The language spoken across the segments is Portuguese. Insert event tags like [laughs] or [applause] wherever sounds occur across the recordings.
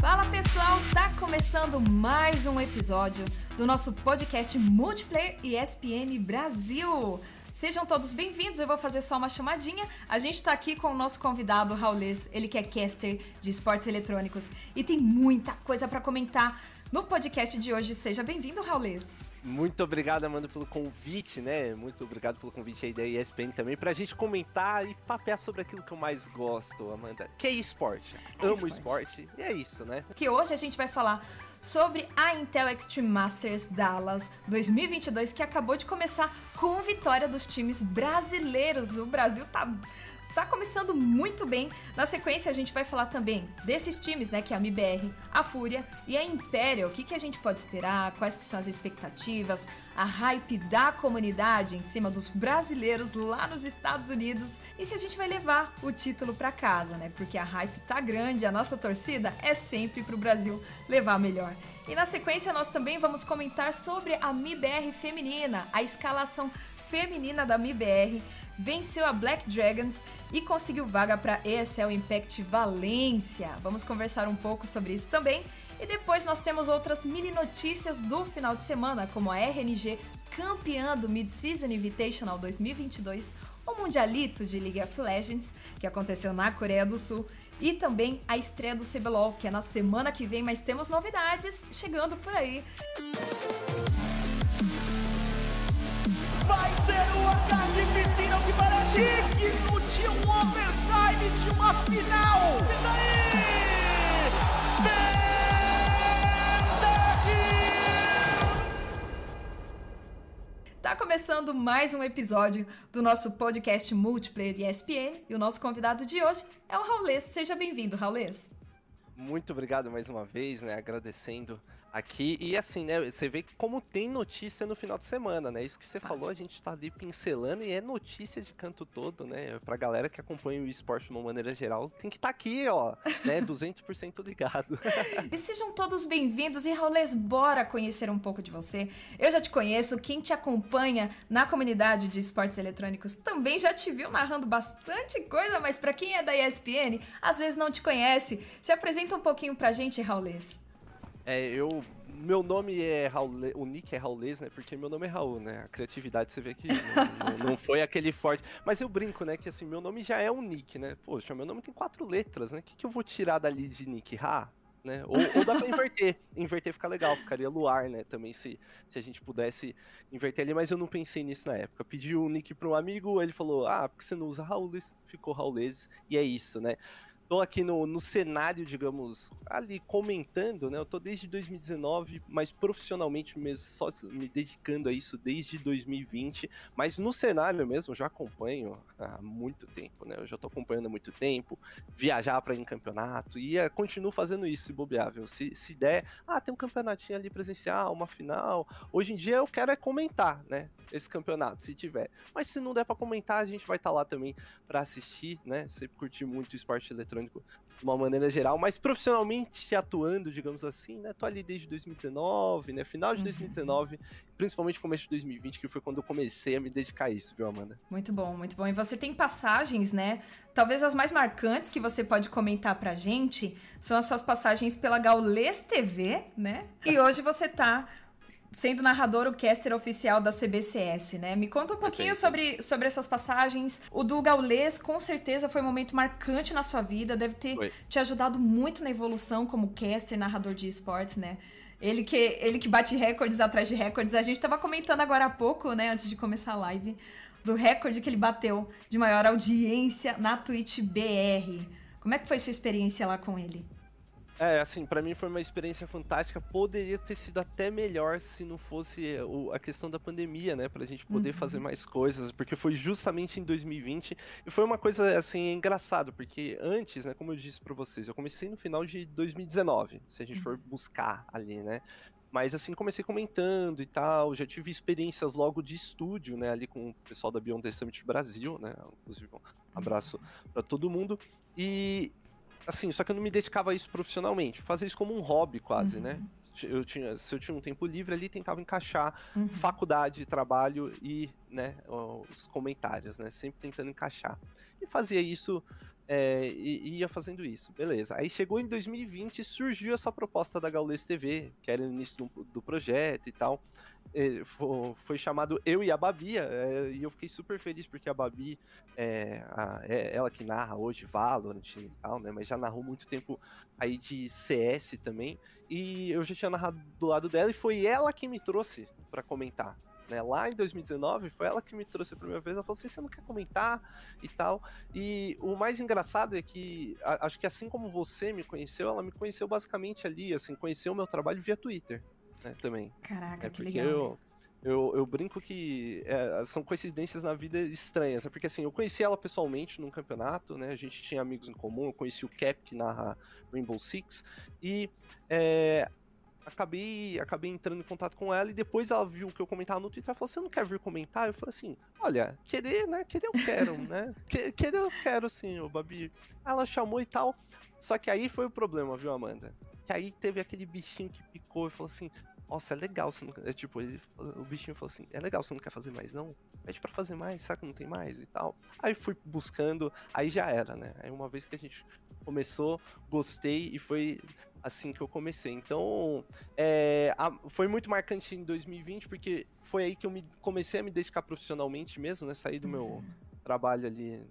Fala pessoal, tá começando mais um episódio do nosso podcast Multiplayer ESPN Brasil. Sejam todos bem-vindos, eu vou fazer só uma chamadinha. A gente está aqui com o nosso convidado, Raulês, ele que é caster de esportes eletrônicos e tem muita coisa para comentar no podcast de hoje. Seja bem-vindo, Raulês. Muito obrigado, Amanda, pelo convite, né? Muito obrigado pelo convite aí da ESPN também, pra gente comentar e papear sobre aquilo que eu mais gosto, Amanda, que é esporte. É Amo esporte. esporte e é isso, né? Que hoje a gente vai falar sobre a Intel Extreme Masters Dallas 2022, que acabou de começar com vitória dos times brasileiros. O Brasil tá tá começando muito bem. Na sequência, a gente vai falar também desses times, né? Que é a MBR, a Fúria e a Imperial. O que, que a gente pode esperar? Quais que são as expectativas? A hype da comunidade em cima dos brasileiros lá nos Estados Unidos. E se a gente vai levar o título para casa, né? Porque a hype tá grande, a nossa torcida é sempre pro Brasil levar melhor. E na sequência, nós também vamos comentar sobre a MIBR feminina, a escalação feminina da MIBR venceu a Black Dragons e conseguiu vaga para ESL Impact Valência. Vamos conversar um pouco sobre isso também. E depois nós temos outras mini notícias do final de semana, como a RNG campeã do Mid-Season Invitational 2022, o Mundialito de League of Legends, que aconteceu na Coreia do Sul, e também a estreia do CBLOL, que é na semana que vem, mas temos novidades chegando por aí. Vai ser o ataque piscina que parece digno de um overtime de uma final. E daí? Tá começando mais um episódio do nosso podcast Multiplayer ESPN e o nosso convidado de hoje é o Raulês. Seja bem-vindo, Raulês. Muito obrigado mais uma vez, né? Agradecendo aqui. E assim, né? Você vê como tem notícia no final de semana, né? Isso que você ah. falou, a gente tá ali pincelando e é notícia de canto todo, né? Pra galera que acompanha o esporte de uma maneira geral, tem que estar tá aqui, ó, né? [laughs] 200% ligado. e sejam todos bem-vindos. E Raulês, bora conhecer um pouco de você. Eu já te conheço, quem te acompanha na comunidade de esportes eletrônicos também já te viu narrando bastante coisa, mas para quem é da ESPN, às vezes não te conhece. Se apresenta um pouquinho pra gente, Raulês. É, eu. Meu nome é Raul, o nick é Raulês, né? Porque meu nome é Raul, né? A criatividade você vê que não, não, foi aquele forte. Mas eu brinco, né? Que assim, meu nome já é um nick, né? Poxa, meu nome tem quatro letras, né? O que, que eu vou tirar dali de nick? Ra? Né? Ou, ou, dá pra inverter. [laughs] Inverter fica legal, ficaria luar, né? Também se, se a gente pudesse inverter ali, mas eu não pensei nisso na época. Pedi o um nick pra um amigo, ele falou: Ah, porque você não usa Raulês? Ficou Raulês, e é isso, né? Tô aqui no, no cenário, digamos, ali comentando, né? Eu tô desde 2019, mas profissionalmente mesmo, só me dedicando a isso desde 2020. Mas no cenário mesmo, já acompanho há muito tempo, né? Eu já tô acompanhando há muito tempo, viajar para ir em campeonato, e uh, continuo fazendo isso, se bobeável. Se, se der, ah, tem um campeonatinho ali presencial, uma final. Hoje em dia eu quero é comentar, né? Esse campeonato, se tiver. Mas se não der para comentar, a gente vai estar tá lá também para assistir, né? Sempre curti muito esporte eletrônico eletrônico de uma maneira geral, mas profissionalmente atuando, digamos assim, né? Tô ali desde 2019, né? Final de 2019, uhum. principalmente começo de 2020, que foi quando eu comecei a me dedicar a isso, viu, Amanda? Muito bom, muito bom. E você tem passagens, né? Talvez as mais marcantes que você pode comentar pra gente são as suas passagens pela Gaules TV, né? E hoje você tá sendo narrador, o caster oficial da CBCS, né? Me conta um pouquinho sobre, sobre essas passagens. O do Gaulês, com certeza, foi um momento marcante na sua vida, deve ter foi. te ajudado muito na evolução como caster, narrador de esportes, né? Ele que, ele que bate recordes atrás de recordes. A gente estava comentando agora há pouco, né, antes de começar a live, do recorde que ele bateu de maior audiência na Twitch BR. Como é que foi sua experiência lá com ele? É, assim, para mim foi uma experiência fantástica. Poderia ter sido até melhor se não fosse o, a questão da pandemia, né? Pra gente poder uhum. fazer mais coisas, porque foi justamente em 2020 e foi uma coisa, assim, engraçado, porque antes, né, como eu disse para vocês, eu comecei no final de 2019, se a gente for uhum. buscar ali, né? Mas assim, comecei comentando e tal, já tive experiências logo de estúdio, né, ali com o pessoal da Beyond The Summit Brasil, né, inclusive um abraço para todo mundo. E assim, só que eu não me dedicava a isso profissionalmente, fazia isso como um hobby quase, né? uhum. né? eu tinha, se eu tinha um tempo livre ali, tentava encaixar Uhum. faculdade, trabalho e, né, os comentários, né? Sempre tentando encaixar. E fazia isso, é, e, ia fazendo isso, beleza. Aí chegou em 2020 e surgiu essa proposta da Gaules TV, que era o início do, do projeto e tal. É, fo- foi chamado Eu e a Babi, é, e eu fiquei super feliz porque a Babi é, a- é ela que narra hoje Valorant e tal, né? Mas já narrou muito tempo aí de CS também. E eu já tinha narrado do lado dela e foi ela que me trouxe pra comentar. Né? Lá em 2019, foi ela que me trouxe a primeira vez. Ela falou assim: você não quer comentar e tal. E o mais engraçado é que, a- acho que assim como você me conheceu, ela me conheceu basicamente ali, assim, conheceu o meu trabalho via Twitter, né? Também. Caraca, É que porque legal. eu, eu, eu brinco que é, são coincidências na vida estranhas. É porque assim, eu conheci ela pessoalmente num campeonato, né? A gente tinha amigos em comum, eu conheci o Cap que narra Rainbow Six e é, acabei, acabei entrando em contato com ela e depois ela viu o que eu comentava no Twitter, ela falou, você não quer vir comentar? Eu falei assim, olha, querer, né? Querer eu quero, né? Que- Querer eu quero sim, o Babi. Ela chamou e tal. Só que aí foi o problema, viu, Amanda? Que aí teve aquele bichinho que picou e falou assim, nossa, é legal, você não... É, tipo, ele, o bichinho falou assim, é legal, você não quer fazer mais, não? Pede pra fazer mais, será que não tem mais e tal? Aí fui buscando, aí já era, né? Aí uma vez que a gente começou, gostei e foi assim que eu comecei. Então, é, a- foi muito marcante em 2020, porque foi aí que eu me, comecei a me dedicar profissionalmente mesmo, né? Saí do meu trabalho ali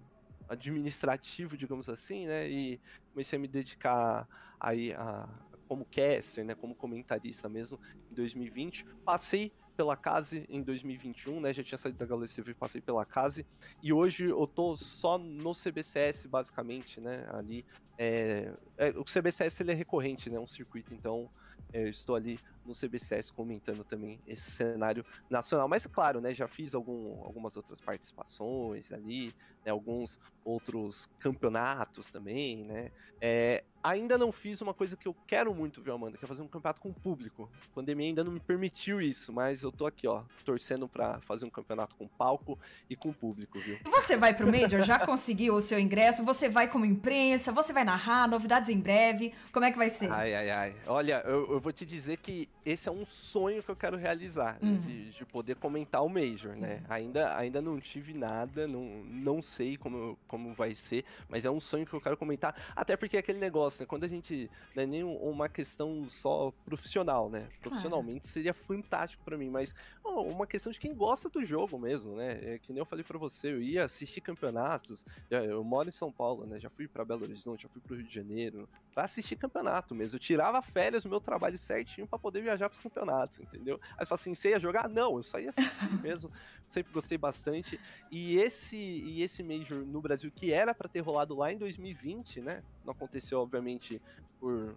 administrativo, digamos assim, né? E comecei a me dedicar aí a como caster, né, como comentarista mesmo em 2020. Passei pela Case em 2021, né? Já tinha saído da Galaxy TV, passei pela Case e hoje eu tô só no CBCS basicamente, né? Ali é, é, o CBCS ele é recorrente, né? Um circuito, então é, eu estou ali no CBCS comentando também esse cenário nacional. Mas claro, né? Já fiz algum, algumas outras participações ali, né, alguns outros campeonatos também, né? É, ainda não fiz uma coisa que eu quero muito, viu, Amanda? Que é fazer um campeonato com o público. A pandemia ainda não me permitiu isso, mas eu tô aqui, ó, torcendo pra fazer um campeonato com palco e com público, viu? Você vai pro Major? Já conseguiu o seu ingresso? Você vai como imprensa? Você vai narrar? Novidades em breve? Como é que vai ser? Ai, ai, ai. Olha, eu, eu vou te dizer que esse é um sonho que eu quero realizar, né, Uhum. de, de poder comentar o Major, né? Ainda, ainda não tive nada, não, não sei como, como vai ser, mas é um sonho que eu quero comentar, até porque é aquele negócio, né? Quando a gente. Não é nem um- uma questão só profissional, né? Profissionalmente seria fantástico pra mim, mas uma questão de quem gosta do jogo mesmo, né? É que nem eu falei pra você, eu ia assistir campeonatos, eu moro em São Paulo, né? Já fui pra Belo Horizonte, já fui pro Rio de Janeiro, pra assistir campeonato mesmo. Eu tirava férias do meu trabalho certinho pra poder viajar pros campeonatos, entendeu? Aí você fala assim, você ia jogar? Não, eu só ia assistir [laughs] mesmo. Sempre gostei bastante. E esse, e esse Major no Brasil, que era pra ter rolado lá em 2020, né? Não aconteceu, obviamente, por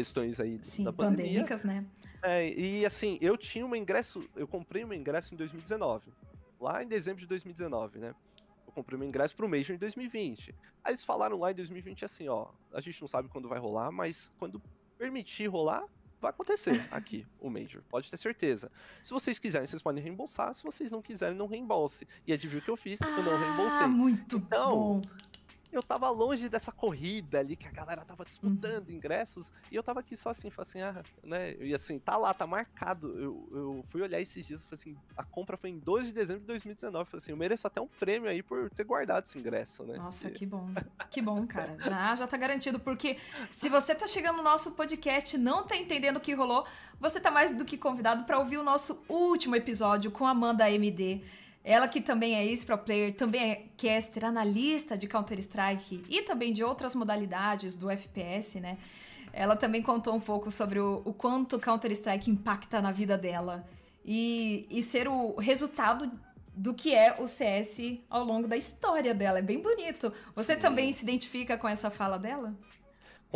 questões aí Sim, da pandemia. pandêmicas, né? É, e assim, eu tinha um ingresso, eu comprei um ingresso em 2019. Lá em dezembro de 2019, né? Eu comprei um ingresso pro Major em 2020. Aí eles falaram lá em 2020 assim, ó, a gente não sabe quando vai rolar, mas quando permitir rolar, vai acontecer [laughs] aqui o Major, pode ter certeza. Se vocês quiserem, vocês podem reembolsar, se vocês não quiserem, não reembolse. E adivinha o que eu fiz? eu não Ah, reembolsei. muito Então, bom. Eu tava longe dessa corrida ali, que a galera tava disputando ingressos, e eu tava aqui só assim, falei assim, ah, né? E assim, tá lá, tá marcado. Eu, eu fui olhar esses dias, falei assim, a compra foi em 12 de dezembro de 2019. Falei assim, eu mereço até um prêmio aí por ter guardado esse ingresso, né? Nossa, Porque- que bom. Que bom, [laughs] cara. Já, já tá garantido, porque se você tá chegando no nosso podcast e não tá entendendo o que rolou, você tá mais do que convidado para ouvir o nosso último episódio com a Amanda MD. Ela que também é ex-pro player, também é caster, analista de Counter-Strike e também de outras modalidades do FPS, né? Ela também contou um pouco sobre o, o quanto Counter-Strike impacta na vida dela e, e ser o resultado do que é o CS ao longo da história dela. É bem bonito. Você Sim. também se identifica com essa fala dela?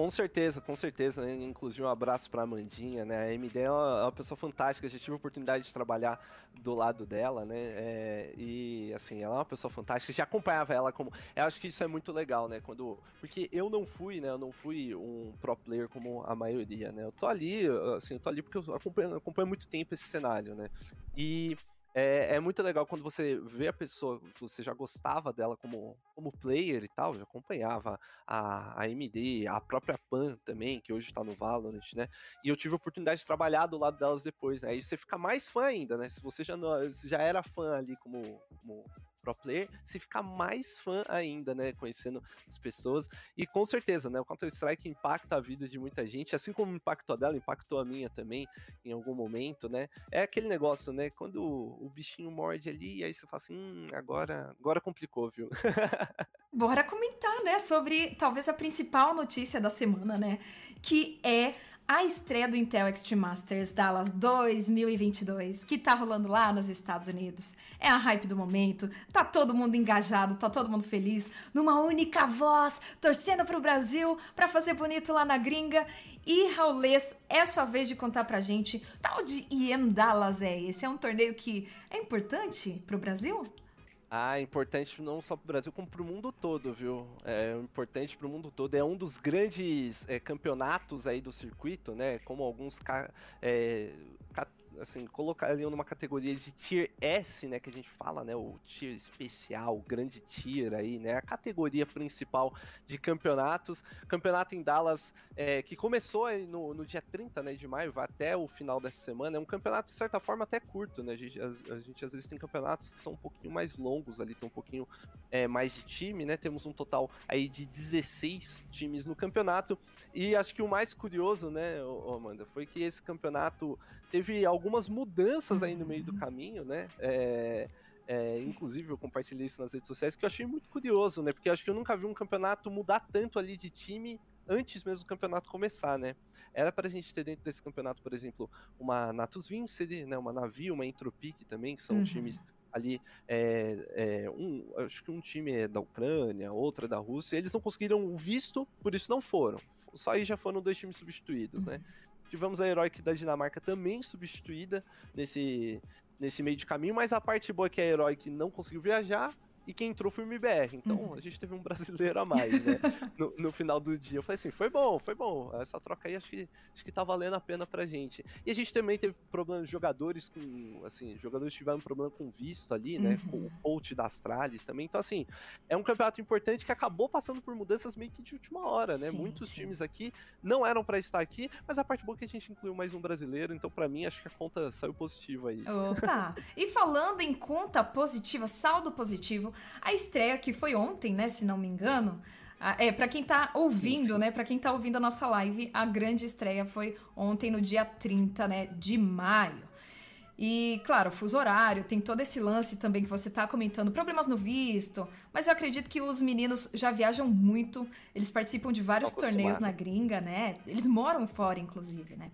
Com certeza, com certeza. né? Inclusive, um abraço pra Amandinha, né? A MD é uma, é uma pessoa fantástica. Já tive a oportunidade de trabalhar do lado dela, né? É, e, assim, ela é uma pessoa fantástica. Já acompanhava ela como. Eu acho que isso é muito legal, né? Quando. Porque eu não fui, né? Eu não fui um pro player como a maioria, né? Eu tô ali, assim, eu tô ali porque eu acompanho, acompanho muito tempo esse cenário, né? E. é, é, muito legal quando você vê a pessoa, você já gostava dela como, como player e tal, já acompanhava a, a AMD, a própria PAN também, que hoje tá no Valorant, né? E eu tive a oportunidade de trabalhar do lado delas depois, né? E você fica mais fã ainda, né? Se você já, não, já era fã ali como, como pro player, você fica mais fã ainda, né? Conhecendo as pessoas. E com certeza, né? O Counter-Strike impacta a vida de muita gente, assim como impactou a dela, impactou a minha também em algum momento, né? É aquele negócio, né? Quando o bichinho morde ali, aí você fala assim, hum, agora, agora complicou, viu? [laughs] Bora comentar, né, sobre talvez a principal notícia da semana, né? Que é a estreia do Intel Extreme Masters Dallas 2022, que tá rolando lá nos Estados Unidos. É a hype do momento, tá todo mundo engajado, tá todo mundo feliz, numa única voz, torcendo pro Brasil, pra fazer bonito lá na gringa. E Raulês, é sua vez de contar pra gente, tal de IM Dallas é esse? É um torneio que é importante pro Brasil? Ah, importante não só para o Brasil, como para o mundo todo, viu? É importante para o mundo todo. É um dos grandes é, campeonatos aí do circuito, né? Como alguns é, assim, colocar ali numa categoria de tier S, né, que a gente fala, né, o tier especial, o grande tier aí, né, a categoria principal de campeonatos. Campeonato em Dallas, é, que começou no, no dia 30, né, de maio, vai até o final dessa semana, é um campeonato, de certa forma, até curto, né, a gente, a, a gente às vezes tem campeonatos que são um pouquinho mais longos ali, tem um pouquinho é, mais de time, né, temos um total aí de 16 times no campeonato, e acho que o mais curioso, né, Amanda, foi que esse campeonato teve algumas mudanças aí no meio do caminho, né? É, é, inclusive, eu compartilhei isso nas redes sociais, que eu achei muito curioso, né? Porque acho que eu nunca vi um campeonato mudar tanto ali de time antes mesmo do campeonato começar, né? Era pra gente ter dentro desse campeonato, por exemplo, uma Natus Vincere, né? Uma Navi, uma Entropic também, que são uhum. times ali, é, é, um, acho que um time é da Ucrânia, outra da Rússia, eles não conseguiram o visto, por isso não foram. Só aí já foram dois times substituídos, né? uhum. né? Tivemos a Heroic da Dinamarca também substituída nesse, nesse meio de caminho, mas a parte boa é que a Heroic não conseguiu viajar e quem entrou foi o MBR. Então uhum. a gente teve um brasileiro a mais, né? [laughs] no, no, final do dia. Eu falei assim, foi bom, foi bom. Essa troca aí acho que, acho que tá valendo a pena pra gente. E a gente também teve problemas de jogadores com. Assim, jogadores tiveram problema com visto ali, né? Uhum. Com o coach da Astralis também. Então, assim, é um campeonato importante que acabou passando por mudanças meio que de última hora, né? Sim, Muitos sim. times aqui não eram para estar aqui, mas a parte boa é que a gente incluiu mais um brasileiro, então para mim acho que a conta saiu positiva aí. Opa! e falando em conta positiva, saldo positivo, a estreia que foi ontem, né, se não me engano, é, para quem tá ouvindo, né? Para quem tá ouvindo a nossa live, a grande estreia foi ontem, no dia 30, né, de maio. E, claro, fuso horário, tem todo esse lance também que você tá comentando, problemas no visto, mas eu acredito que os meninos já viajam muito, eles participam de vários torneios na gringa, né? Eles moram fora, inclusive, né?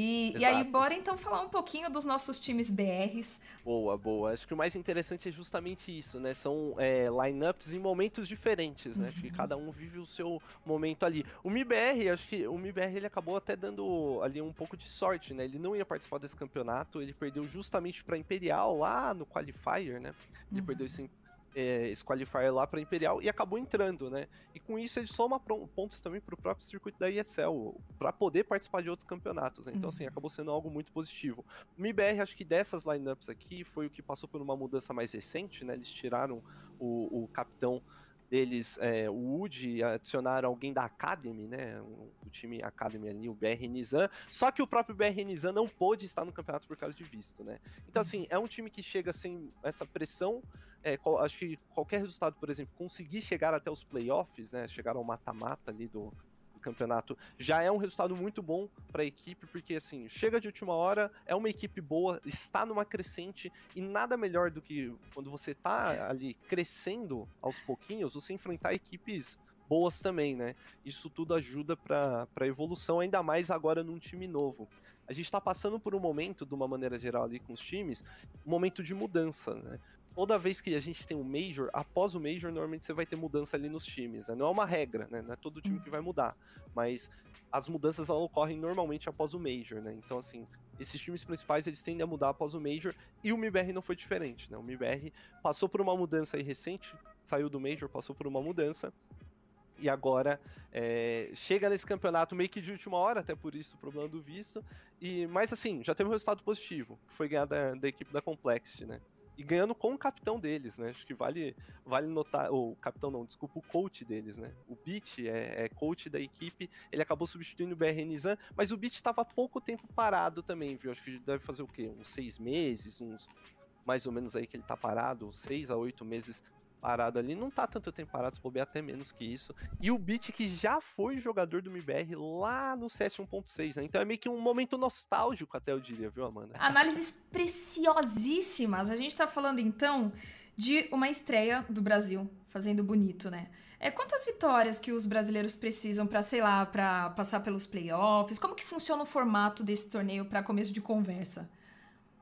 E, e, aí, bora então falar um pouquinho dos nossos times BRs. Boa, boa. Acho que o mais interessante é justamente isso, né? São é, lineups em momentos diferentes, né? Uhum. Acho que cada um vive o seu momento ali. O MIBR, acho que o MIBR ele acabou até dando ali um pouco de sorte, né? Ele não ia participar desse campeonato, ele perdeu justamente para Imperial lá no Qualifier, né? Ele uhum. perdeu esse é, esse qualifier lá para Imperial e acabou entrando, né? E com isso ele soma pontos também para o próprio circuito da ESL para poder participar de outros campeonatos. Né? Então, assim, uhum. assim, acabou sendo algo muito positivo. O MIBR, acho que dessas lineups aqui foi o que passou por uma mudança mais recente, né? Eles tiraram o, o capitão deles, é, o Wood, adicionaram alguém da Academy, né? O, time Academy ali, o BR Nizam. Só que o próprio BR Nizam não pôde estar no campeonato por causa de visto, né? Então, assim, é um time que chega sem essa pressão. É, qual, acho que qualquer resultado, por exemplo, conseguir chegar até os playoffs, né? Chegar ao mata-mata ali do campeonato já é um resultado muito bom para a equipe, porque assim, chega de última hora, é uma equipe boa, está numa crescente e nada melhor do que quando você está ali crescendo aos pouquinhos, você enfrentar equipes boas também, né? Isso tudo ajuda para a evolução, ainda mais agora num time novo. A gente está passando por um momento, de uma maneira geral ali com os times, um momento de mudança, né? Toda vez que a gente tem um Major, após o Major, normalmente você vai ter mudança ali nos times. Né? Não é uma regra, né? Não é todo time que vai mudar. Mas as mudanças ocorrem normalmente após o Major, né? Então, assim, esses times principais eles tendem a mudar após o Major e o MIBR não foi diferente, né? O MIBR passou por uma mudança aí recente, saiu do Major, passou por uma mudança e agora é, chega nesse campeonato meio que de última hora, até por isso o problema do visto. E, mas assim, já teve um resultado positivo, foi ganhar da, da equipe da Complexity, né? E ganhando com o capitão deles, né? Acho que vale, vale notar. O capitão não, desculpa, o coach deles, né? O Beat é, é coach da equipe. Ele acabou substituindo o BR Nizam, mas o Beat estava pouco tempo parado também, viu? Acho que deve fazer o quê? Uns seis meses, uns mais ou menos aí que ele tá parado, seis a oito meses parado ali, não tá tanto tempo parado, se bobear até menos que isso. E o Beat que já foi jogador do MBR lá no CS 1.6, né? Então é meio que um momento nostálgico até eu diria, viu, Amanda? Análises preciosíssimas. A gente tá falando então de uma estreia do Brasil, fazendo bonito, né? É, quantas vitórias que os brasileiros precisam para, sei lá, para passar pelos playoffs? Como que funciona o formato desse torneio para começo de conversa?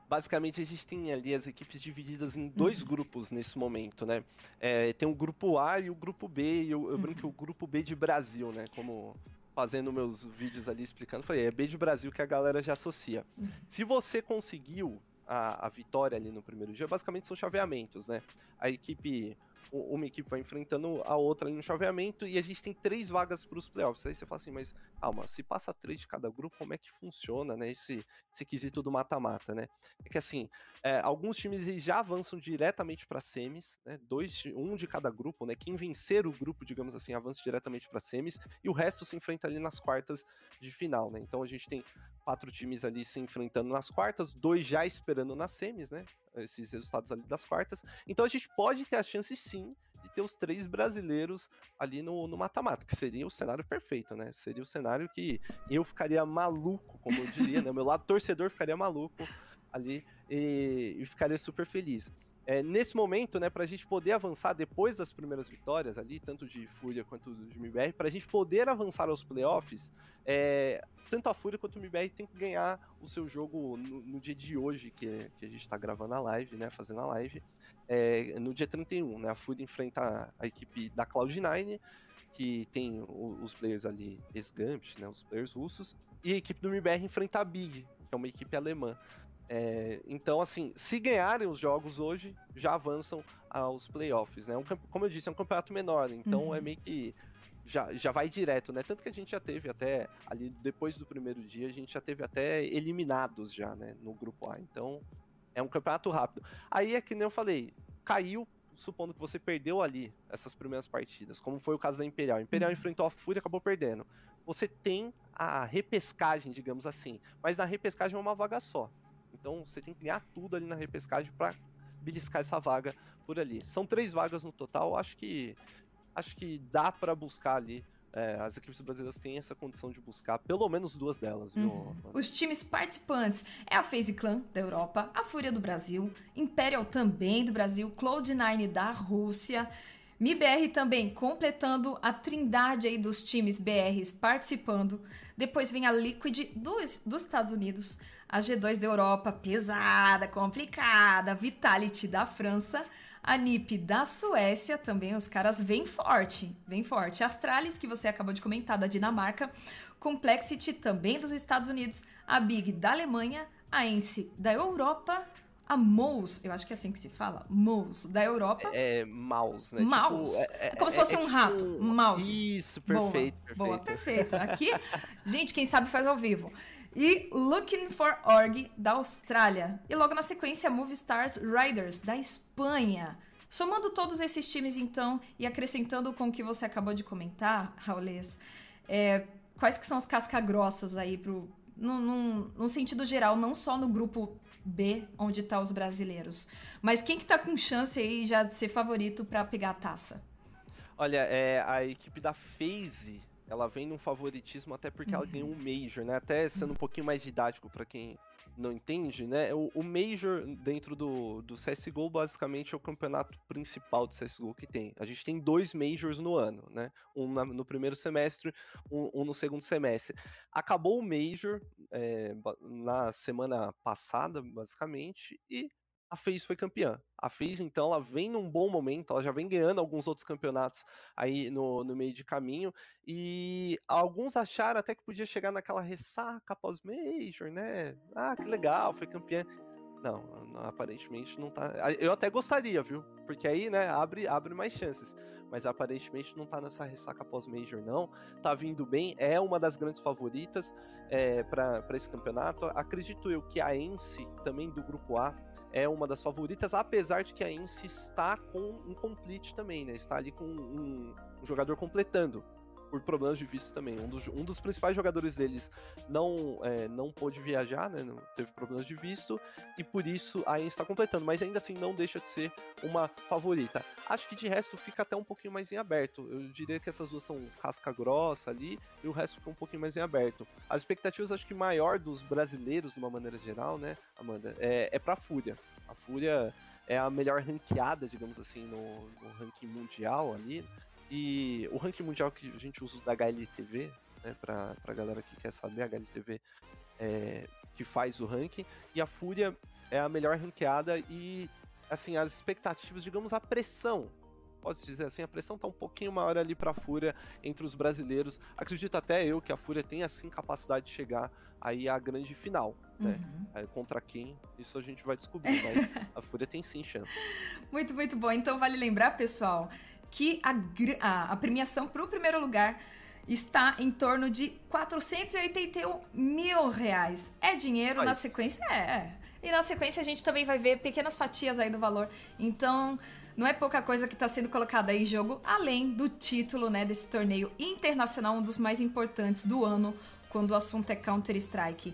Basicamente a gente tem ali as equipes divididas em dois uhum. grupos nesse momento, né? É, tem o grupo A e o grupo B, e eu, eu uhum. brinco o grupo B de Brasil, né? Como fazendo meus vídeos ali explicando, foi é B de Brasil que a galera já associa. Uhum. Se você conseguiu a, a vitória ali no primeiro dia, basicamente são chaveamentos, né? A equipe uma equipe vai enfrentando a outra ali no chaveamento e a gente tem três vagas para os playoffs. Aí você fala assim, mas calma, se passa três de cada grupo, como é que funciona, né? Esse, esse quesito do mata-mata, né? É que assim, é, alguns times já avançam diretamente para semis, né? Dois, um de cada grupo, né? Quem vencer o grupo, digamos assim, avança diretamente para semis e o resto se enfrenta ali nas quartas de final, né? Então a gente tem quatro times ali se enfrentando nas quartas, dois já esperando nas semis, né? Esses resultados ali das quartas. Então a gente pode ter a chance sim de ter os três brasileiros ali no mata-mata, que seria o cenário perfeito, né? Seria o cenário que eu ficaria maluco, como eu diria, né? O meu lado torcedor ficaria maluco ali e, e ficaria super feliz. É, nesse momento, né, para a gente poder avançar depois das primeiras vitórias ali, tanto de Fúria quanto de MBR, para a gente poder avançar aos playoffs, é, tanto a Fúria quanto o MBR tem que ganhar o seu jogo no, no dia de hoje, que, que a gente está gravando a live, né, fazendo a live, é, no dia 31, né, a Fúria enfrenta a, equipe da Cloud9, que tem o, os players ali, ex-Gambit, né, os players russos, e a equipe do MBR enfrenta a Big, que é uma equipe alemã. É, então, assim, se ganharem os jogos hoje, já avançam aos playoffs, né? Um, como eu disse, é um campeonato menor, então uhum. é meio que já, já vai direto, né? Tanto que a gente já teve até, ali depois do primeiro dia, a gente já teve até eliminados já, né? No grupo A, então é um campeonato rápido. Aí é que nem eu falei, caiu, supondo que você perdeu ali essas primeiras partidas, como foi o caso da Imperial. A Imperial uhum. enfrentou a Fúria e acabou perdendo. Você tem a repescagem, digamos assim, mas na repescagem é uma vaga só. Então você tem que ganhar tudo ali na repescagem para beliscar essa vaga por ali. São três vagas no total, acho que acho que dá para buscar ali. É, as equipes brasileiras têm essa condição de buscar pelo menos duas delas, viu? Uhum. Os times participantes é a FaZe Clan da Europa, a Fúria do Brasil, Imperial também do Brasil, Cloud9 da Rússia. MIBR também completando a trindade aí dos times BRs participando. Depois vem a Liquid dos, dos Estados Unidos, a G2 da Europa, pesada, complicada, Vitality da França, a NiP da Suécia, também os caras vêm forte, vem forte. Astralis, que você acabou de comentar, da Dinamarca, Complexity também dos Estados Unidos, a Big da Alemanha, a Ence da Europa, a Mouse, eu acho que é assim que se fala, Mouse, da Europa. É, é mouse, né? Mouse. Tipo, é, é, como se fosse é, um tipo rato, mouse. Isso, perfeito, boa, perfeito. Boa, perfeito. Aqui, gente, quem sabe faz ao vivo e Looking for Org da Austrália. E logo na sequência, Stars Riders da Espanha. Somando todos esses times, então, e acrescentando com o que você acabou de comentar, Raulês, é, quais que são as casca-grossas aí pro, no, no, no, sentido geral, não só no grupo B, onde tá os brasileiros, mas quem que tá com chance aí já de ser favorito para pegar a taça? Olha, é, a equipe da FaZe ela vem num favoritismo até porque uhum. ela ganhou um Major, né? Até sendo um pouquinho mais didático para quem não entende, né? O, o, Major dentro do, do CSGO basicamente é o campeonato principal do CSGO que tem. A gente tem dois Majors no ano, né? Um na, no primeiro semestre, um, um, no segundo semestre. Acabou o Major é, na semana passada, basicamente, e a FaZe foi campeã. A FaZe, então, ela vem num bom momento, ela já vem ganhando alguns outros campeonatos aí no, no meio de caminho, e alguns acharam até que podia chegar naquela ressaca pós-Major, né? Ah, que legal, foi campeã. Não, não, aparentemente não tá. Eu até gostaria, viu? Porque aí, né, abre, abre mais chances. Mas aparentemente não tá nessa ressaca pós-Major, não. Tá vindo bem, é uma das grandes favoritas é, para esse campeonato. Acredito eu que a Ence, também do grupo A, é uma das favoritas, apesar de que a Ence está com um complete também, né? Está ali com um, um jogador completando por problemas de visto também. Um dos, um dos principais jogadores deles não, é, não pôde viajar, né? Teve problemas de visto, e por isso ainda está completando, mas ainda assim não deixa de ser uma favorita. Acho que de resto fica até um pouquinho mais em aberto. Eu diria que essas duas são casca grossa ali, e o resto fica um pouquinho mais em aberto. As expectativas, acho que maior dos brasileiros, de uma maneira geral, né, Amanda, é, é pra Fúria. A Fúria é a melhor ranqueada, digamos assim, no, no ranking mundial ali. E o ranking mundial que a gente usa da HLTV, né, pra, pra galera que quer saber, a HLTV é, que faz o ranking. E a Fúria é a melhor ranqueada e, assim, as expectativas, digamos, a pressão pode dizer assim, a pressão tá um pouquinho maior ali pra Fúria entre os brasileiros. Acredito até eu que a Fúria tem assim capacidade de chegar aí à grande final, né? Uhum. contra quem? Isso a gente vai descobrir, mas [laughs] a Fúria tem sim chance. Muito, muito bom. Então vale lembrar, pessoal, que a, a, a premiação para o primeiro lugar está em torno de 481 mil reais. É dinheiro, Mas... na sequência é, é. E na sequência a gente também vai ver pequenas fatias aí do valor. Então, não é pouca coisa que está sendo colocada aí em jogo, além do título né, desse torneio internacional, um dos mais importantes do ano, quando o assunto é Counter-Strike.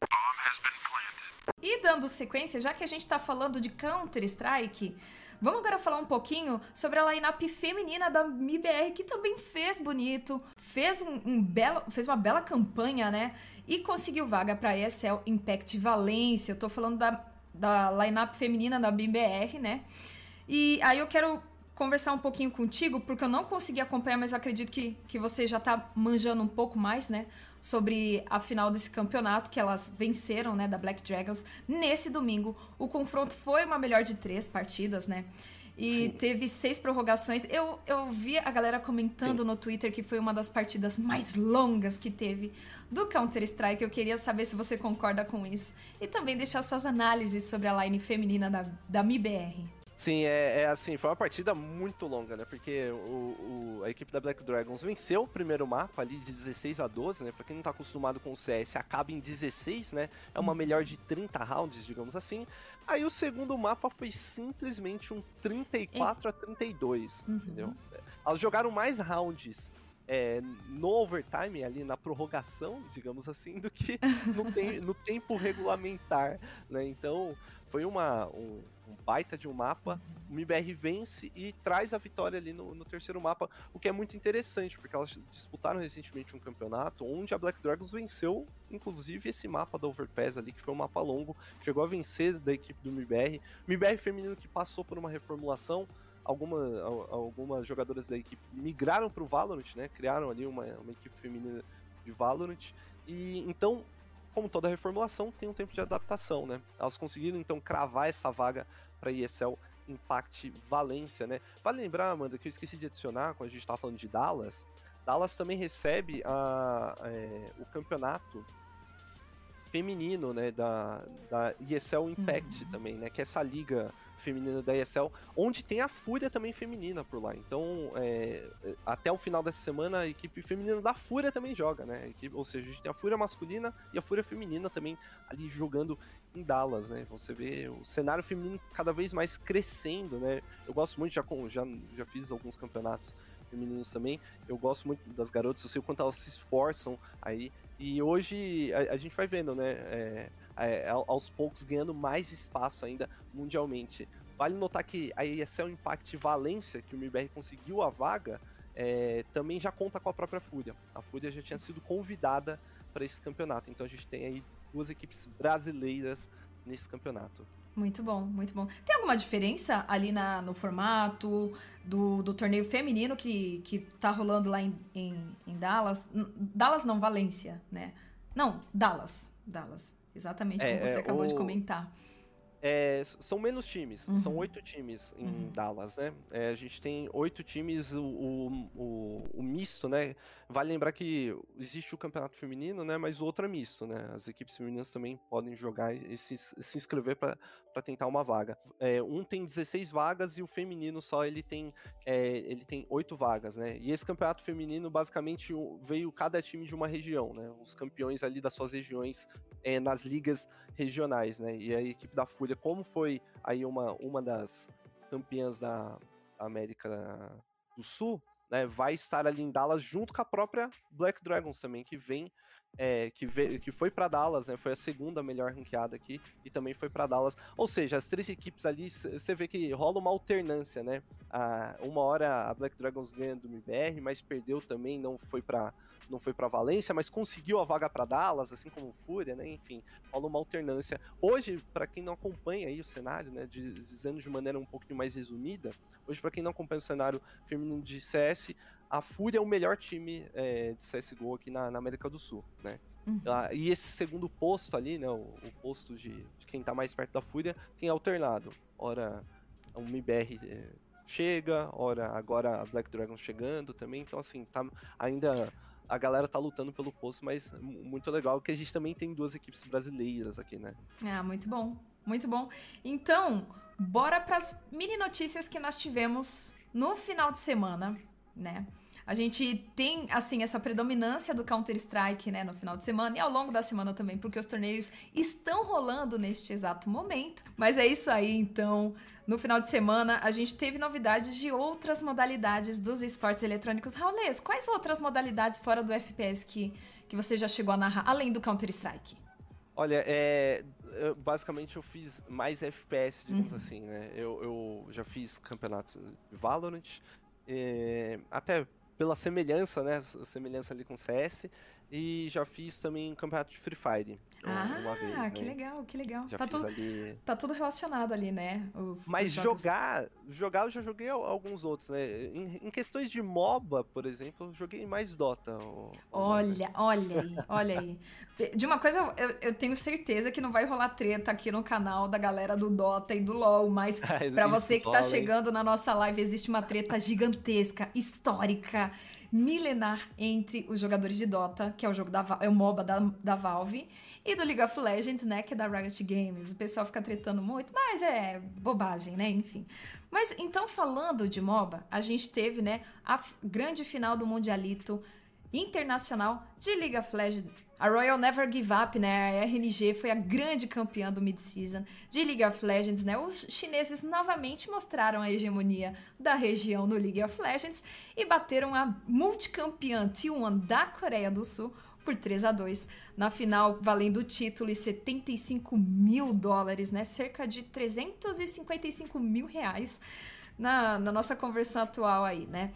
E dando sequência, já que a gente está falando de Counter-Strike, Vamos agora falar um pouquinho sobre a lineup feminina da MIBR, que também fez bonito, fez, um, um belo, fez uma bela campanha, né? E conseguiu vaga para a ESL Impact Valência. Eu tô falando da, da lineup feminina da MIBR, né? E aí eu quero conversar um pouquinho contigo, porque eu não consegui acompanhar, mas eu acredito que, que você já tá manjando um pouco mais, né? Sobre a final desse campeonato, que elas venceram, né? Da Black Dragons, nesse domingo. O confronto foi uma melhor de três partidas, né? E Sim. teve seis prorrogações. Eu, eu vi a galera comentando Sim. no Twitter que foi uma das partidas mais longas que teve do Counter-Strike. Eu queria saber se você concorda com isso. E também deixar suas análises sobre a line feminina da, da MIBR. Sim, é, é, assim, foi uma partida muito longa, né? Porque o, o, a equipe da Black Dragons venceu o primeiro mapa ali de 16 a 12, né? Pra quem não tá acostumado com o CS, acaba em 16, né? É uma melhor de 30 rounds, digamos assim. Aí o segundo mapa foi simplesmente um 34 a 32, uhum. entendeu? Elas jogaram mais rounds é, no overtime, ali na prorrogação, digamos assim, do que no, [laughs] te no tempo regulamentar, né? Então, foi uma, um, um, baita de um mapa. O MIBR vence e traz a vitória ali no, no, terceiro mapa, o que é muito interessante, porque elas disputaram recentemente um campeonato onde a Black Dragons venceu, inclusive, esse mapa da Overpass ali, que foi um mapa longo, chegou a vencer da equipe do MIBR. O MIBR feminino que passou por uma reformulação, alguma, algumas jogadoras da equipe migraram para o Valorant, né? Criaram ali uma, uma equipe feminina de Valorant. E então como toda reformulação, tem um tempo de adaptação, né? Elas conseguiram então cravar essa vaga para ESL Impact Valência, né? Vale lembrar, Amanda, que eu esqueci de adicionar quando a gente estava falando de Dallas. Dallas também recebe a, é, o campeonato feminino, né, da, da ESL Impact uhum. também, né, que é essa liga feminina da ESL, onde tem a Fúria também feminina por lá. Então, é, até o final dessa semana, a equipe feminina da Fúria também joga, né? Equipe, ou seja, a gente tem a Fúria masculina e a Fúria feminina também ali jogando em Dallas, né? Você vê o cenário feminino cada vez mais crescendo, né? Eu gosto muito, já, já, já fiz alguns campeonatos femininos também. Eu gosto muito das garotas, eu sei o quanto elas se esforçam aí. E hoje a, a gente vai vendo, né? É, é, aos poucos ganhando mais espaço ainda mundialmente. Vale notar que a ESL Impact Valência, que o MIBR conseguiu a vaga, é, também já conta com a própria Fúria. A Fúria já tinha sido convidada para esse campeonato, então a gente tem aí duas equipes brasileiras nesse campeonato. Muito bom, muito bom. Tem alguma diferença ali na, no formato do, do torneio feminino que, que tá rolando lá em, em, em Dallas? Dallas não, Valência, né? Não, Dallas. Dallas. Exatamente como é, você é, acabou o... de comentar. É, são menos times, uhum. são oito times em uhum. Dallas, né? É, a gente tem oito times, o, o, o, misto, né? Vale lembrar que existe o campeonato feminino, né? Mas o outro é misto, né? As equipes femininas também podem jogar e se, se inscrever para tentar uma vaga. É, um tem 16 vagas e o feminino só ele tem é, ele tem 8 vagas, né? E esse campeonato feminino basicamente veio cada time de uma região, né? Os campeões ali das suas regiões é, nas ligas regionais, né? E a equipe da Fúria, como foi aí uma, uma das campeãs da América do Sul, né, vai estar ali em Dallas junto com a própria Black Dragons também, que vem, é, que, veio, que foi para Dallas, né, foi a segunda melhor ranqueada aqui e também foi para Dallas. Ou seja, as três equipes ali, você vê que rola uma alternância, né? A, uma hora a Black Dragons ganha do MBR, mas perdeu também, não foi para não foi para Valência, mas conseguiu a vaga para Dallas, assim como o Fúria, né? Enfim, rola uma alternância. Hoje, para quem não acompanha aí o cenário, né, dizendo de maneira um pouquinho mais resumida, hoje para quem não acompanha o cenário feminino de CS, a Fúria é o melhor time é, de CSGO aqui na, na, América do Sul, né? Uhum. Ah, e esse segundo posto ali, né, o, o posto de, de, quem tá mais perto da Fúria, tem alternado. Ora, o MBR é, chega, ora agora a Black Dragon chegando também, então assim, tá ainda a galera tá lutando pelo posto, mas muito legal que a gente também tem duas equipes brasileiras aqui, né? Ah, muito bom. Muito bom. Então, bora para as mini notícias que nós tivemos no final de semana, né? A gente tem, assim, essa predominância do Counter-Strike, né, no final de semana e ao longo da semana também, porque os torneios estão rolando neste exato momento. Mas é isso aí, então. No final de semana, a gente teve novidades de outras modalidades dos esportes eletrônicos. Raulês, quais outras modalidades fora do FPS que, que você já chegou a narrar, além do Counter-Strike? Olha, é, eu, basicamente eu fiz mais FPS, digamos uhum. assim, né? Eu, eu, já fiz campeonatos de Valorant, é, até pela semelhança, né? A semelhança ali com CS. E já fiz também campeonato de Free Fire. Ah, uma vez, né? que legal, que legal. Já tá, tudo, ali... tá tudo relacionado ali, né? Os, Mas os jogar, jogar eu já joguei alguns outros, né? Em, em, questões de MOBA, por exemplo, eu joguei mais Dota. O, olha, o olha aí, olha aí. De uma coisa, eu, eu, tenho certeza que não vai rolar treta aqui no canal da galera do Dota e do LoL, mas [laughs] para você que tá chegando na nossa live, existe uma treta gigantesca, histórica milenar entre os jogadores de Dota, que é o jogo da é o MOBA da, da Valve, e do League of Legends, né, que é da Riot Games. O pessoal fica tretando muito, mas é bobagem, né, enfim. Mas então falando de MOBA, a gente teve, né, a grande final do Mundialito internacional de League of Legends a Royal Never Give Up, né? A RNG foi a grande campeã do mid-season de League of Legends, né? Os chineses novamente mostraram a hegemonia da região no League of Legends e bateram a multicampeã T1 da Coreia do Sul por 3 a 2 na final, valendo o título e 75 mil dólares, né? Cerca de 355 mil reais na, na nossa conversão atual aí, né?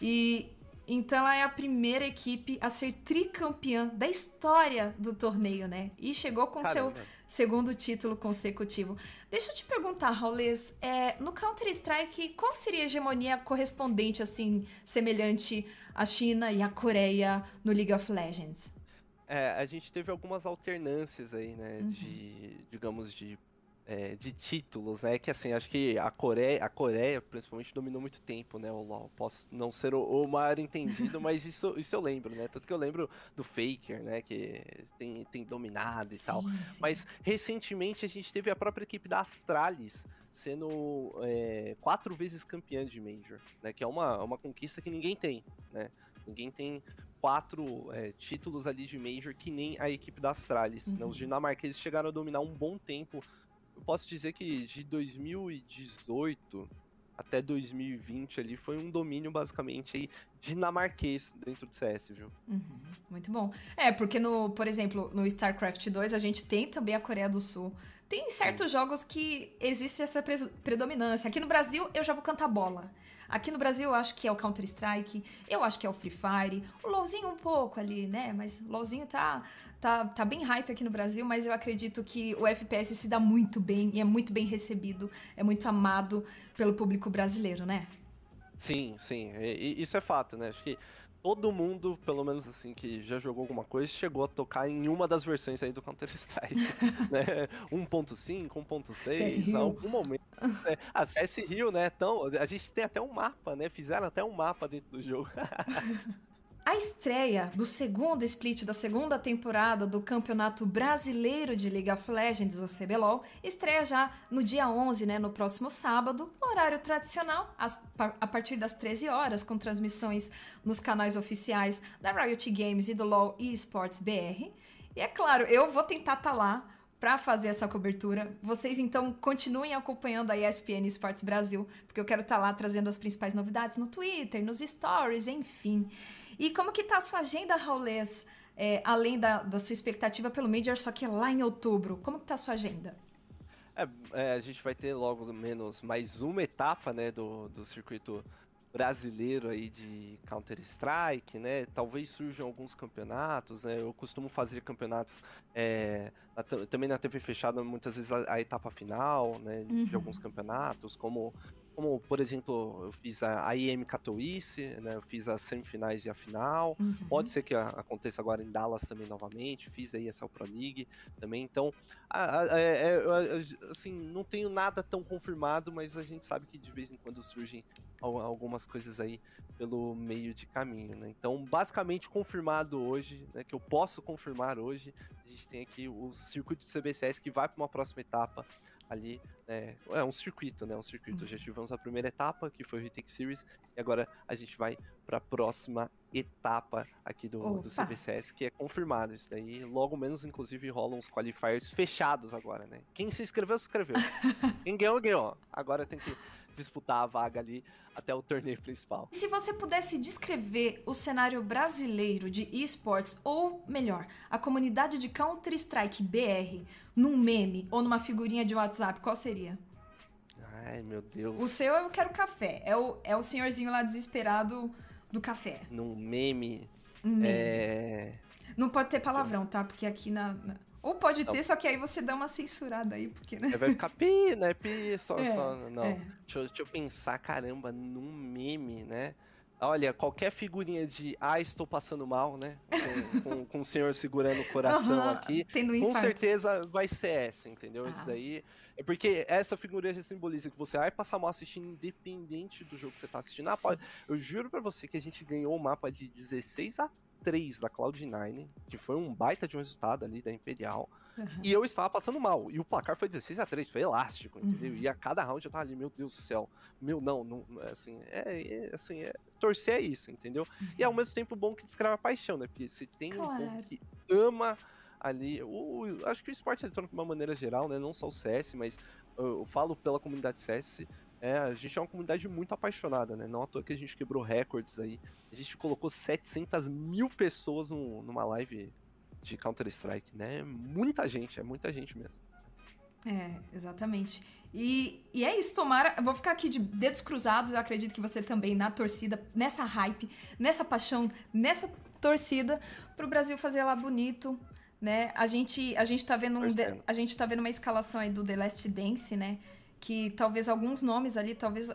E então ela é a primeira equipe a ser tricampeã da história do torneio, né? E chegou com Caramba. seu segundo título consecutivo. Deixa eu te perguntar, Raulês, é, no Counter-Strike, qual seria a hegemonia correspondente, assim, semelhante à China e à Coreia no League of Legends? É, a gente teve algumas alternâncias aí, né, uhum. de, digamos, de é, de títulos, né? Que assim, acho que a Coreia, a Coreia principalmente dominou muito tempo, né? O LoL. Posso não ser o, o maior entendido, [laughs] mas isso, isso eu lembro, né? Tanto que eu lembro do Faker, né? Que tem, tem dominado e sim, tal. Sim. Mas recentemente a gente teve a própria equipe da Astralis sendo é, quatro vezes campeã de Major, né? Que é uma, uma conquista que ninguém tem, né? Ninguém tem quatro é, títulos ali de Major que nem a equipe da Astralis. Uhum. Né? Os uhum. dinamarqueses chegaram a dominar um bom tempo eu posso dizer que de 2018 até 2020 ali foi um domínio basicamente aí dinamarquês dentro do CS, viu? Uhum, muito bom. É, porque no, por exemplo, no StarCraft 2 a gente tem também a Coreia do Sul. Tem certos Sim. jogos que existe essa predominância. Aqui no Brasil eu já vou cantar bola. Aqui no Brasil eu acho que é o Counter-Strike, eu acho que é o Free Fire, o LoLzinho um pouco ali, né? Mas LoLzinho tá, tá, tá bem hype aqui no Brasil, mas eu acredito que o FPS se dá muito bem e é muito bem recebido, é muito amado pelo público brasileiro, né? Sim, sim. E, isso é fato, né? Acho que todo mundo, pelo menos assim, que já jogou alguma coisa, chegou a tocar em uma das versões aí do Counter-Strike. [laughs] né? 1.5, 1.6, em algum momento. É, a CS Rio, né? Então, a gente tem até um mapa, né? Fizeram até um mapa dentro do jogo. [laughs] A estreia do segundo split da segunda temporada do Campeonato Brasileiro de League of Legends, o CBLOL, estreia já no dia 11, né, no próximo sábado, horário tradicional, a partir das 13 horas, com transmissões nos canais oficiais da Riot Games e do LoL eSports BR. E é claro, eu vou tentar estar tá lá para fazer essa cobertura. Vocês então continuem acompanhando a ESPN Esportes Brasil, porque eu quero estar tá lá trazendo as principais novidades no Twitter, nos stories, enfim. E como que tá a sua agenda, Raulês? É, além da, da sua expectativa pelo Major, só que é lá em outubro. Como que tá a sua agenda? É, é, a gente vai ter logo menos mais uma etapa né, do, do circuito brasileiro aí de Counter Strike, né? Talvez surjam alguns campeonatos, né? Eu costumo fazer campeonatos é, na, também na TV fechada, muitas vezes a, a etapa final, né? Uhum. De alguns campeonatos, como como, por exemplo, eu fiz a, a IM Katowice, né? Eu fiz as semifinais e a final. Uhum. Pode ser que a, aconteça agora em Dallas também novamente. Fiz aí essa Pro League também. Então, a, é, é, assim, não tenho nada tão confirmado, mas a gente sabe que de vez em quando surgem algumas coisas aí pelo meio de caminho, né? Então, basicamente confirmado hoje, né? Que eu posso confirmar hoje, a gente tem aqui o circuito de CBCS que vai para uma próxima etapa ali. É, é um circuito, né? Um circuito. Uhum. Já tivemos a primeira etapa, que foi o Retake Series, e agora a gente vai para a próxima etapa aqui do, do CBCS, que é confirmado. Isso daí, logo menos, inclusive, rolam os qualifiers fechados agora, né? Quem se inscreveu, se inscreveu. [laughs] Quem ganhou, ganhou. Agora tem que disputar a vaga ali até o torneio principal. Se você pudesse descrever o cenário brasileiro de esportes, ou melhor, a comunidade de Counter-Strike BR, num meme ou numa figurinha de WhatsApp, qual seria? Ai, meu Deus. O seu eu quero café. É o, é o senhorzinho lá desesperado do café. Num meme. Um meme. É... Não pode ter palavrão, tá? Porque aqui na... Ou pode ter, só que aí você dá uma censurada aí, porque, né? Vai ficar pi, né? Pi, só, é, só. Não. É. Deixa, eu, deixa eu pensar, caramba, num meme, né? Olha, qualquer figurinha de ah, estou passando mal, né? Com, [laughs] com, com o senhor segurando o coração uhum, aqui. Tendo um com certeza vai ser essa, entendeu? Ah. Isso daí. É porque essa figurinha já simboliza que você vai passar mal assistindo, independente do jogo que você está assistindo. Ah, pode, eu juro para você que a gente ganhou o um mapa de 16 a 3 da Cloud9, que foi um baita de um resultado ali da Imperial. Uhum. E eu estava passando mal. E o placar foi 16 a 3 foi elástico, entendeu? Uhum. E a cada round eu tava ali, meu Deus do céu. Meu, não, não assim, é, é assim, é, torcer é isso, entendeu? Uhum. E ao uhum. mesmo tempo bom que descreve a paixão, né? Porque se tem claro. um povo que ama ali, o, acho que o esporte eletrônico de uma maneira geral, né? Não só o CS, mas eu, eu falo pela comunidade CS, é, a gente é uma comunidade muito apaixonada, né? Não à toa que a gente quebrou recordes aí. A gente colocou 700 mil pessoas num, numa live de Counter-Strike, né? Muita gente, é muita gente mesmo. É, exatamente. E, e é isso, tomara. Eu vou ficar aqui de dedos cruzados, eu acredito que você também na torcida, nessa hype, nessa paixão, nessa torcida, pro Brasil fazer lá bonito, né? A gente, a gente tá vendo um, a gente tá vendo uma escalação aí do The Last Dance, né? Que talvez alguns nomes ali, talvez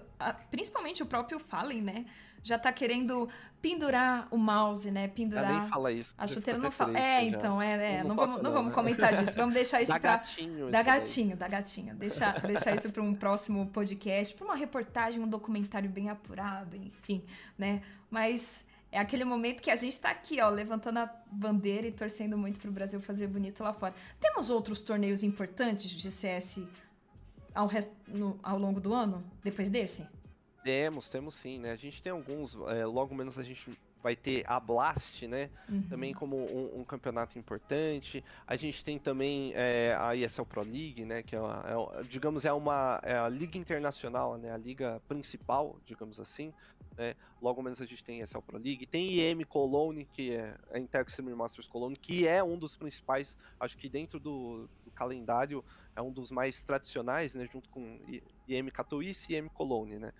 principalmente o próprio Fallen, né? Já tá querendo pendurar o mouse, né? Pendurar. Ela nem fala isso. A chuteira não fala. É, então, é, é. Não, não, vamos, não vamos né? comentar disso. Vamos deixar [laughs] isso para gatinho. Da gatinho, da gatinho. Deixar, deixar isso para um próximo podcast, para uma reportagem, um documentário bem apurado, enfim, né? Mas é aquele momento que a gente tá aqui, ó, levantando a bandeira e torcendo muito pro Brasil fazer bonito lá fora. Temos outros torneios importantes de CS ao, no, ao longo do ano, depois desse? Temos, temos sim, né? A gente tem alguns, é, logo menos a gente vai ter a Blast, né? Uhum. Também como um, um, campeonato importante. A gente tem também é, a ESL Pro League, né? Que é, uma, é, digamos é uma é a liga internacional, né? A liga principal, digamos assim. Né? Logo menos a gente tem a ESL Pro League. Tem IM Cologne, que é a Intel Extreme Masters Cologne, que é um dos principais, acho que dentro do, do calendário é um dos mais tradicionais, né? Junto com IM Katowice e IM Cologne, né?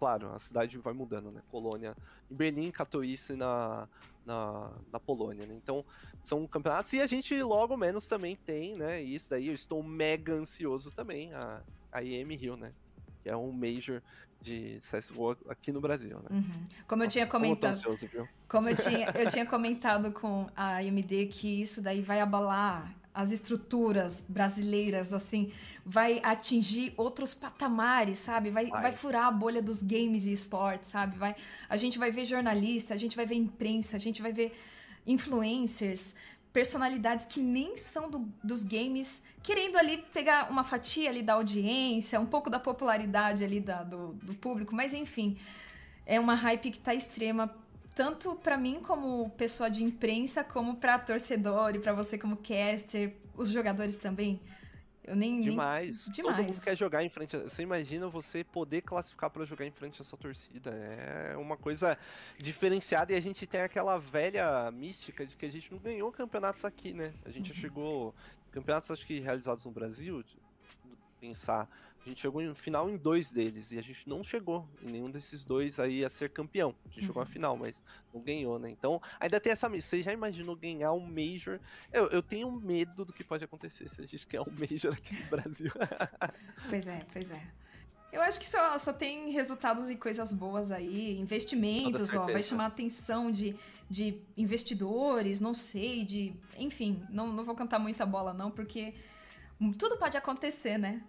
Claro, a cidade vai mudando, né? Colônia em Berlim, Katowice na, na, na Polônia, né? Então, são campeonatos e a gente logo menos também tem, né? E isso daí eu estou mega ansioso também, a, a IM Rio, né? Que é um major de CSGO aqui no Brasil, né? Uhum. Como eu tinha comentado. Como, como eu tinha, eu [laughs] tinha comentado com a AMD que isso daí vai abalar as estruturas brasileiras, assim, vai atingir outros patamares, sabe? Vai, vai. vai furar a bolha dos games e esportes, sabe? Vai, a gente vai ver jornalista, a gente vai ver imprensa, a gente vai ver influencers, personalidades que nem são do, dos games, querendo ali pegar uma fatia ali da audiência, um pouco da popularidade ali da, do, do público, mas enfim, é uma hype que tá extrema tanto para mim como pessoa de imprensa, como para torcedor e para você como caster, os jogadores também. Eu nem demais. Nem... demais. Todo mundo quer jogar em frente. Você imagina você poder classificar para jogar em frente à sua torcida? É uma coisa diferenciada e a gente tem aquela velha mística de que a gente não ganhou campeonatos aqui, né? A gente uhum. chegou campeonatos acho que realizados no Brasil, pensar a gente chegou em final em dois deles e a gente não chegou em nenhum desses dois aí a ser campeão. A gente uhum. chegou à final, mas não ganhou, né? Então, ainda tem essa. Você já imaginou ganhar um Major? Eu, eu tenho medo do que pode acontecer se a gente ganhar um Major aqui no Brasil. [laughs] pois é, pois é. Eu acho que só, só tem resultados e coisas boas aí, investimentos, ó, vai chamar a atenção de, de investidores, não sei, de. Enfim, não, não vou cantar muita bola, não, porque tudo pode acontecer, né?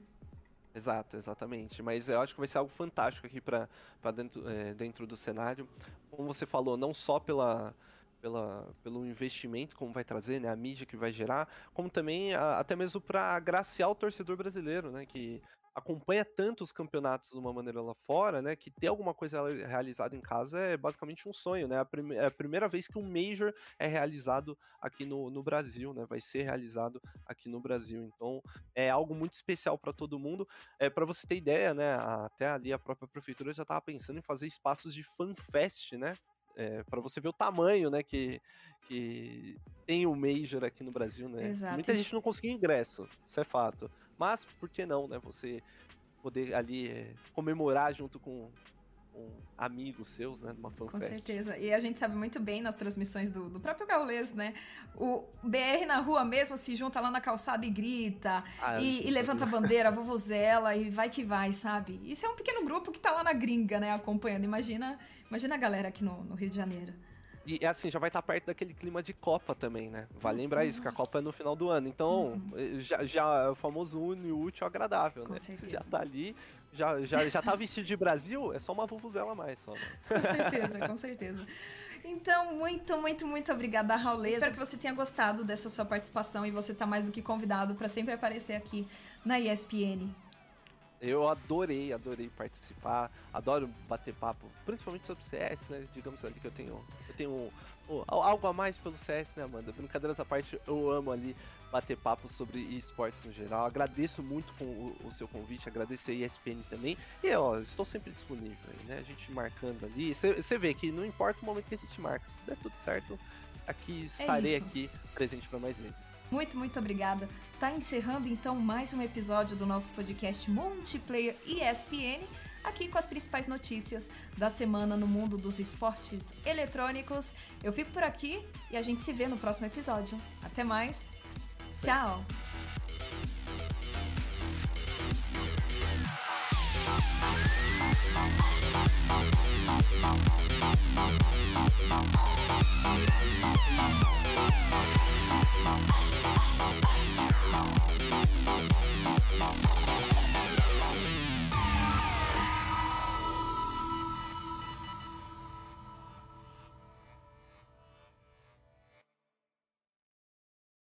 Exato, exatamente. Mas eu acho que vai ser algo fantástico aqui para dentro, é, dentro do cenário. Como você falou, não só pela, pela, pelo investimento, como vai trazer, né, a mídia que vai gerar, como também a, até mesmo para agraciar o torcedor brasileiro, né, que acompanha tanto os campeonatos de uma maneira lá fora, né, que ter alguma coisa realizada em casa é basicamente um sonho, né? É a primeira vez que um Major é realizado aqui no, no Brasil, né? Vai ser realizado aqui no Brasil. Então, é algo muito especial para todo mundo. É para você ter ideia, né? Até ali a própria prefeitura já estava pensando em fazer espaços de fanfest, né? É, para você ver o tamanho, né, que, que tem o Major aqui no Brasil, né? Exato. Muita gente não conseguiu ingresso, isso é fato. Mas, por que não, né? Você poder ali é, comemorar junto com, com, amigos seus, né? Numa fanfest. Com certeza. E a gente sabe muito bem nas transmissões do, do próprio Gaulês, né? O BR na rua mesmo se junta lá na calçada e grita. Ah, e, e levanta a bandeira, vovozela e vai que vai, sabe? Isso é um pequeno grupo que tá lá na gringa, né? Acompanhando. Imagina, imagina a galera aqui no, no Rio de Janeiro. E é assim, já vai estar tá perto daquele clima de Copa também, né? Vale lembrar Nossa. isso, que a Copa é no final do ano. Então, uhum. Eh, já, já é o famoso une útil agradável, Com né? Certeza. Você já tá ali, já, já, já tá vestido de Brasil, é só uma vuvuzela a mais só. Né? Com certeza, com certeza. Então, muito, muito, muito obrigada, Rauleza. Espero que você tenha gostado dessa sua participação e você tá mais do que convidado para sempre aparecer aqui na ESPN. Eu adorei, adorei participar, adoro bater papo, principalmente sobre CS, né? Digamos ali que eu tenho, eu tenho algo a mais pelo CS, né, Amanda? Brincadeiras à parte, eu amo ali bater papo sobre esportes no geral. Agradeço muito com o, o, seu convite, agradeço a ESPN também. E ó, estou sempre disponível aí, né? A gente marcando ali. Você vê que não importa o momento que a gente marca, se der tudo certo, aqui é estarei é aqui presente para mais vezes. Muito, muito obrigada. Tá encerrando então mais um episódio do nosso podcast Multiplayer ESPN, aqui com as principais notícias da semana no mundo dos esportes eletrônicos. Eu fico por aqui e a gente se vê no próximo episódio. Até mais. Sim. Tchau. Bye.